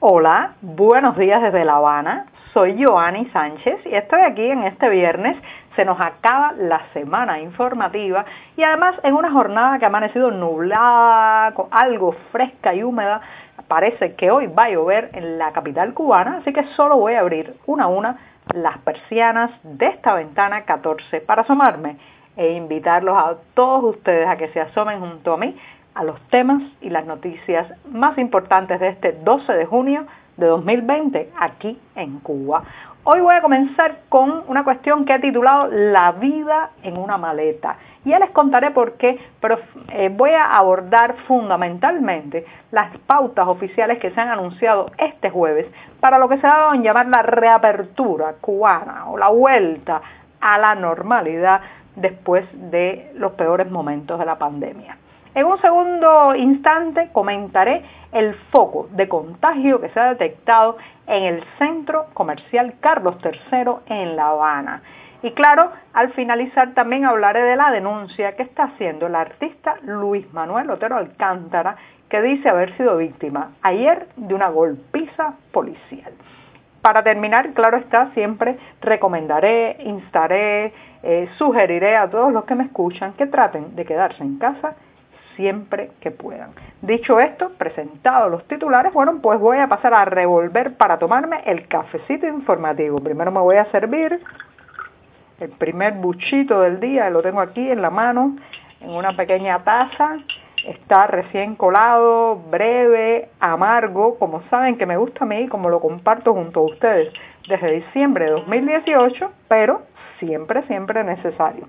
Hola, buenos días desde La Habana. Soy Joanny Sánchez y estoy aquí en este viernes. Se nos acaba la semana informativa y además en una jornada que ha amanecido nublada, con algo fresca y húmeda. Parece que hoy va a llover en la capital cubana, así que solo voy a abrir una a una las persianas de esta ventana 14 para asomarme e invitarlos a todos ustedes a que se asomen junto a mí a los temas y las noticias más importantes de este 12 de junio de 2020 aquí en Cuba. Hoy voy a comenzar con una cuestión que he titulado La vida en una maleta. Y ya les contaré por qué, pero eh, voy a abordar fundamentalmente las pautas oficiales que se han anunciado este jueves para lo que se dado en llamar la reapertura cubana o la vuelta a la normalidad después de los peores momentos de la pandemia. En un segundo instante comentaré el foco de contagio que se ha detectado en el Centro Comercial Carlos III en La Habana. Y claro, al finalizar también hablaré de la denuncia que está haciendo el artista Luis Manuel Otero Alcántara, que dice haber sido víctima ayer de una golpiza policial. Para terminar, claro está, siempre recomendaré, instaré, eh, sugeriré a todos los que me escuchan que traten de quedarse en casa siempre que puedan. Dicho esto, presentados los titulares, bueno, pues voy a pasar a revolver para tomarme el cafecito informativo. Primero me voy a servir el primer buchito del día, lo tengo aquí en la mano, en una pequeña taza. Está recién colado, breve, amargo, como saben que me gusta a mí, como lo comparto junto a ustedes desde diciembre de 2018, pero siempre, siempre necesario.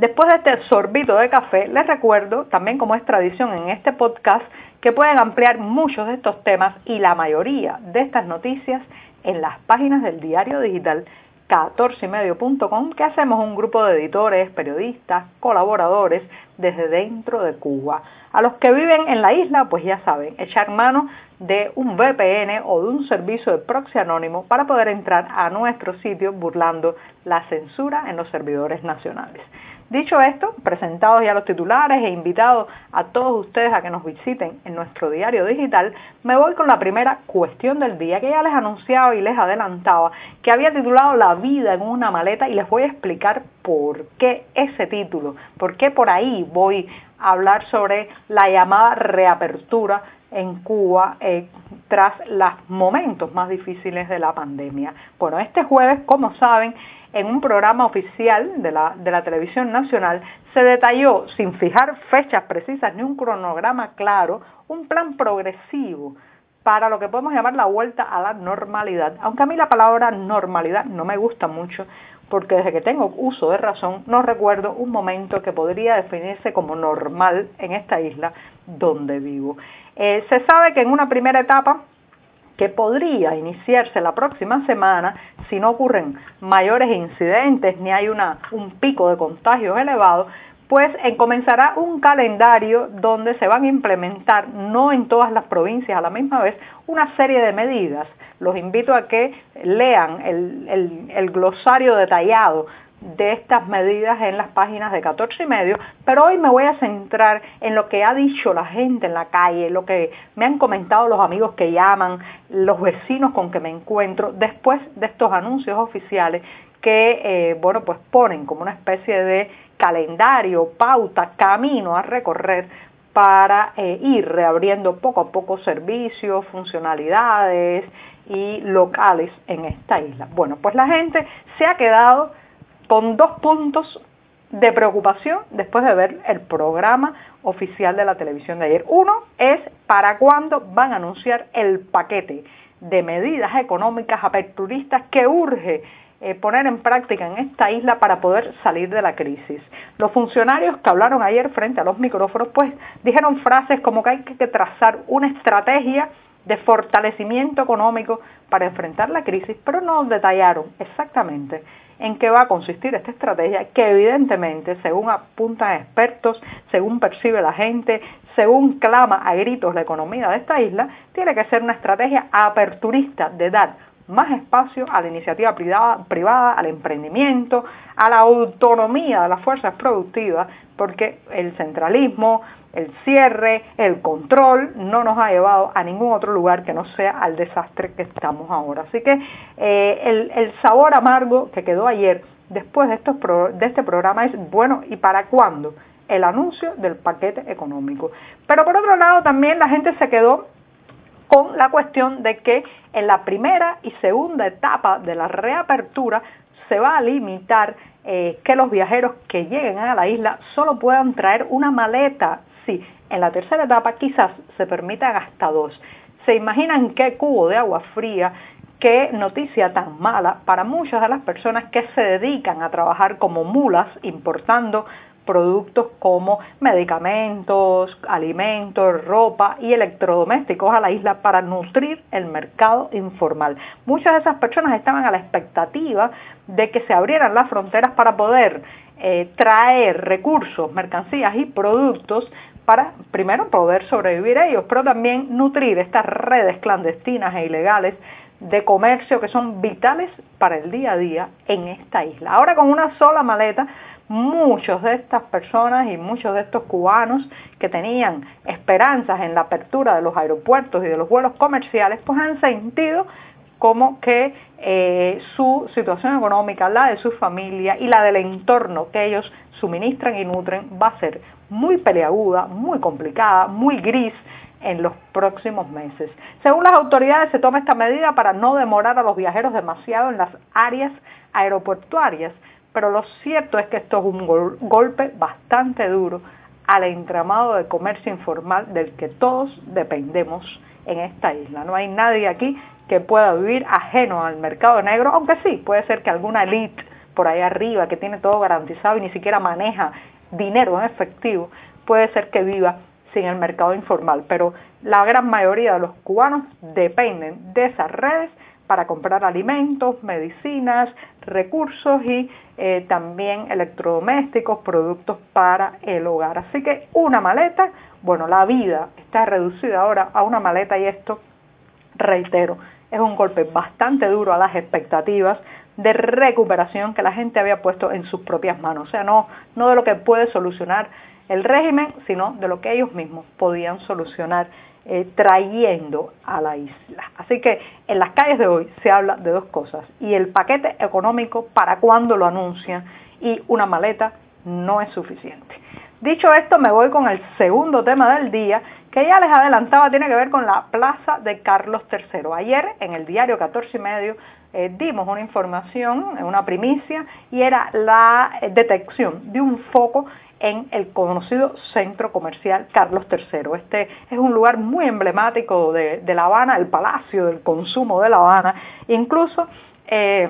Después de este sorbito de café, les recuerdo, también como es tradición en este podcast, que pueden ampliar muchos de estos temas y la mayoría de estas noticias en las páginas del diario digital 14ymedio.com, que hacemos un grupo de editores, periodistas, colaboradores desde dentro de Cuba. A los que viven en la isla, pues ya saben, echar mano de un VPN o de un servicio de proxy anónimo para poder entrar a nuestro sitio burlando la censura en los servidores nacionales. Dicho esto, presentados ya los titulares e invitados a todos ustedes a que nos visiten en nuestro diario digital, me voy con la primera cuestión del día que ya les anunciaba y les adelantaba que había titulado La vida en una maleta y les voy a explicar por qué ese título, por qué por ahí voy a hablar sobre la llamada reapertura en Cuba eh, tras los momentos más difíciles de la pandemia. Bueno, este jueves, como saben, en un programa oficial de la, de la televisión nacional, se detalló, sin fijar fechas precisas ni un cronograma claro, un plan progresivo para lo que podemos llamar la vuelta a la normalidad. Aunque a mí la palabra normalidad no me gusta mucho, porque desde que tengo uso de razón no recuerdo un momento que podría definirse como normal en esta isla donde vivo. Eh, se sabe que en una primera etapa que podría iniciarse la próxima semana si no ocurren mayores incidentes ni hay un pico de contagios elevado, pues eh, comenzará un calendario donde se van a implementar, no en todas las provincias a la misma vez, una serie de medidas. Los invito a que lean el, glosario detallado de estas medidas en las páginas de 14 y medio, pero hoy me voy a centrar en lo que ha dicho la gente en la calle, lo que me han comentado los amigos que llaman, los vecinos con que me encuentro, después de estos anuncios oficiales que, eh, bueno, pues ponen como una especie de calendario, pauta, camino a recorrer para eh, ir reabriendo poco a poco servicios, funcionalidades y locales en esta isla. Bueno, pues la gente se ha quedado con dos puntos de preocupación después de ver el programa oficial de la televisión de ayer. Uno es para cuándo van a anunciar el paquete de medidas económicas aperturistas que urge eh, poner en práctica en esta isla para poder salir de la crisis. Los funcionarios que hablaron ayer frente a los micrófonos pues dijeron frases como que hay que trazar una estrategia de fortalecimiento económico para enfrentar la crisis, pero no detallaron exactamente en qué va a consistir esta estrategia que evidentemente, según apuntan expertos, según percibe la gente, según clama a gritos la economía de esta isla, tiene que ser una estrategia aperturista de dar más espacio a la iniciativa privada, al emprendimiento, a la autonomía de las fuerzas productivas, porque el centralismo, el cierre, el control no nos ha llevado a ningún otro lugar que no sea al desastre que estamos ahora. Así que eh, el, sabor amargo que quedó ayer después de, de este programa es, bueno, ¿y para cuándo? El anuncio del paquete económico. Pero por otro lado también la gente se quedó con la cuestión de que en la primera y segunda etapa de la reapertura se va a limitar eh, que los viajeros que lleguen a la isla solo puedan traer una maleta. Sí, en la tercera etapa quizás se permitan hasta dos. ¿Se imaginan qué cubo de agua fría, qué noticia tan mala para muchas de las personas que se dedican a trabajar como mulas importando productos como medicamentos, alimentos, ropa y electrodomésticos a la isla para nutrir el mercado informal. Muchas de esas personas estaban a la expectativa de que se abrieran las fronteras para poder eh, traer recursos, mercancías y productos para primero poder sobrevivir ellos, pero también nutrir estas redes clandestinas e ilegales de comercio que son vitales para el día a día en esta isla. Ahora con una sola maleta muchos de estas personas y muchos de estos cubanos que tenían esperanzas en la apertura de los aeropuertos y de los vuelos comerciales, pues han sentido como que eh, su situación económica, la de su familia y la del entorno que ellos suministran y nutren va a ser muy peleaguda, muy complicada, muy gris en los próximos meses. Según las autoridades, se toma esta medida para no demorar a los viajeros demasiado en las áreas aeroportuarias pero lo cierto es que esto es un golpe bastante duro al entramado de comercio informal del que todos dependemos en esta isla. No hay nadie aquí que pueda vivir ajeno al mercado negro, aunque sí, puede ser que alguna elite por ahí arriba que tiene todo garantizado y ni siquiera maneja dinero en efectivo, puede ser que viva sin el mercado informal, pero la gran mayoría de los cubanos dependen de esas redes para comprar alimentos, medicinas, recursos y eh, también electrodomésticos, productos para el hogar. Así que una maleta, bueno, la vida está reducida ahora a una maleta y esto, reitero, es un golpe bastante duro a las expectativas de recuperación que la gente había puesto en sus propias manos. O sea, no, no de lo que puede solucionar el régimen, sino de lo que ellos mismos podían solucionar eh, trayendo a la isla. Así que en las calles de hoy se habla de dos cosas y el paquete económico para cuando lo anuncian y una maleta no es suficiente. Dicho esto, me voy con el segundo tema del día, que ya les adelantaba, tiene que ver con la plaza de Carlos III. Ayer, en el diario 14 y medio, eh, dimos una información, una primicia, y era la eh, detección de un foco en el conocido centro comercial Carlos III. Este es un lugar muy emblemático de, La Habana, el palacio del consumo de La Habana. Incluso eh,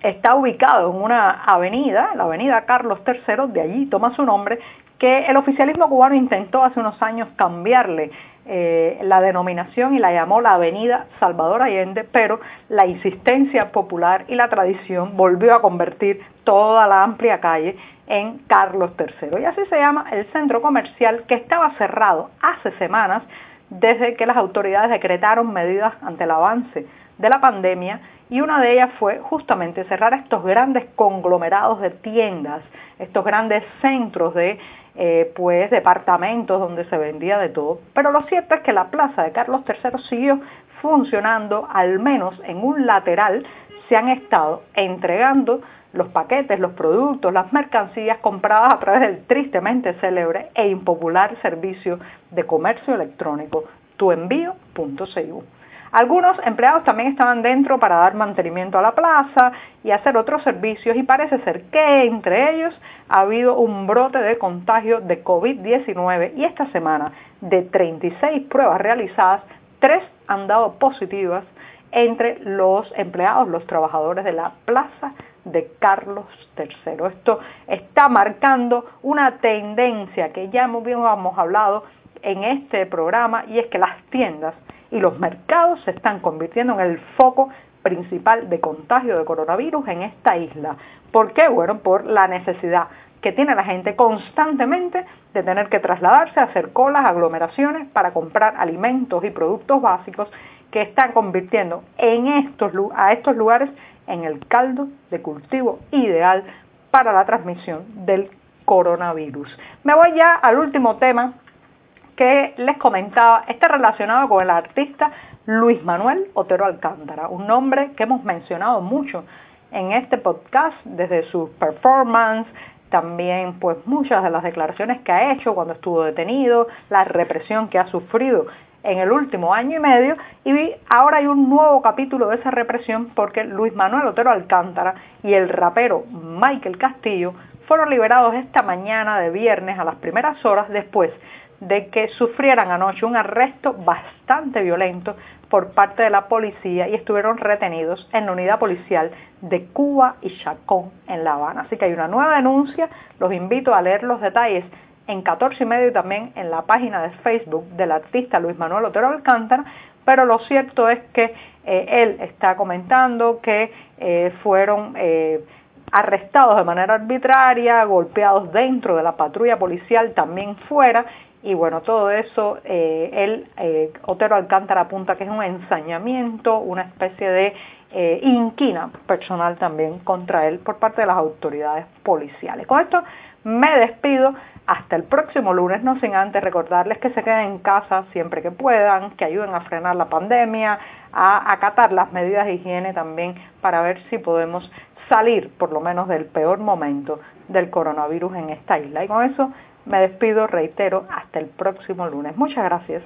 está ubicado en una avenida, la avenida Carlos III, de allí toma su nombre, que el oficialismo cubano intentó hace unos años cambiarle eh, la denominación y la llamó la Avenida Salvador Allende, pero la insistencia popular y la tradición volvió a convertir toda la amplia calle en Carlos III. Y así se llama el centro comercial que estaba cerrado hace semanas desde que las autoridades decretaron medidas ante el avance de la pandemia y una de ellas fue justamente cerrar estos grandes conglomerados de tiendas, estos grandes centros de eh, pues departamentos donde se vendía de todo. Pero lo cierto es que la plaza de Carlos III siguió funcionando, al menos en un lateral se han estado entregando los paquetes, los productos, las mercancías compradas a través del tristemente célebre e impopular servicio de comercio electrónico tuenvío.cu. Algunos empleados también estaban dentro para dar mantenimiento a la plaza y hacer otros servicios y parece ser que entre ellos ha habido un brote de contagio de COVID-19 y esta semana de 36 pruebas realizadas, tres han dado positivas entre los empleados, los trabajadores de la plaza de Carlos III. Esto está marcando una tendencia que ya hemos hablado en este programa y es que las tiendas y los mercados se están convirtiendo en el foco principal de contagio de coronavirus en esta isla. ¿Por qué? Bueno, por la necesidad que tiene la gente constantemente de tener que trasladarse, hacer colas, aglomeraciones para comprar alimentos y productos básicos que están convirtiendo a estos lugares en el caldo de cultivo ideal para la transmisión del coronavirus. Me voy ya al último tema que les comentaba, está relacionado con el artista Luis Manuel Otero Alcántara, un nombre que hemos mencionado mucho en este podcast desde su performance, también pues muchas de las declaraciones que ha hecho cuando estuvo detenido, la represión que ha sufrido en el último año y medio y ahora hay un nuevo capítulo de esa represión porque Luis Manuel Otero Alcántara y el rapero Michael Castillo fueron liberados esta mañana de viernes a las primeras horas después de que sufrieran anoche un arresto bastante violento por parte de la policía y estuvieron retenidos en la unidad policial de Cuba y Chacón en La Habana. Así que hay una nueva denuncia, los invito a leer los detalles en 14 y medio y también en la página de Facebook del artista Luis Manuel Otero Alcántara, pero lo cierto es que eh, él está comentando que eh, fueron eh, arrestados de manera arbitraria, golpeados dentro de la patrulla policial, también fuera, y bueno, todo eso, él, Otero Alcántara apunta que es un ensañamiento, una especie de inquina personal también contra él por parte de las autoridades policiales. Con esto me despido hasta el próximo lunes, no sin antes recordarles que se queden en casa siempre que puedan, que ayuden a frenar la pandemia, a acatar las medidas de higiene también para ver si podemos salir por lo menos del peor momento del coronavirus en esta isla. Y con eso me despido, reitero, hasta el próximo lunes. Muchas gracias.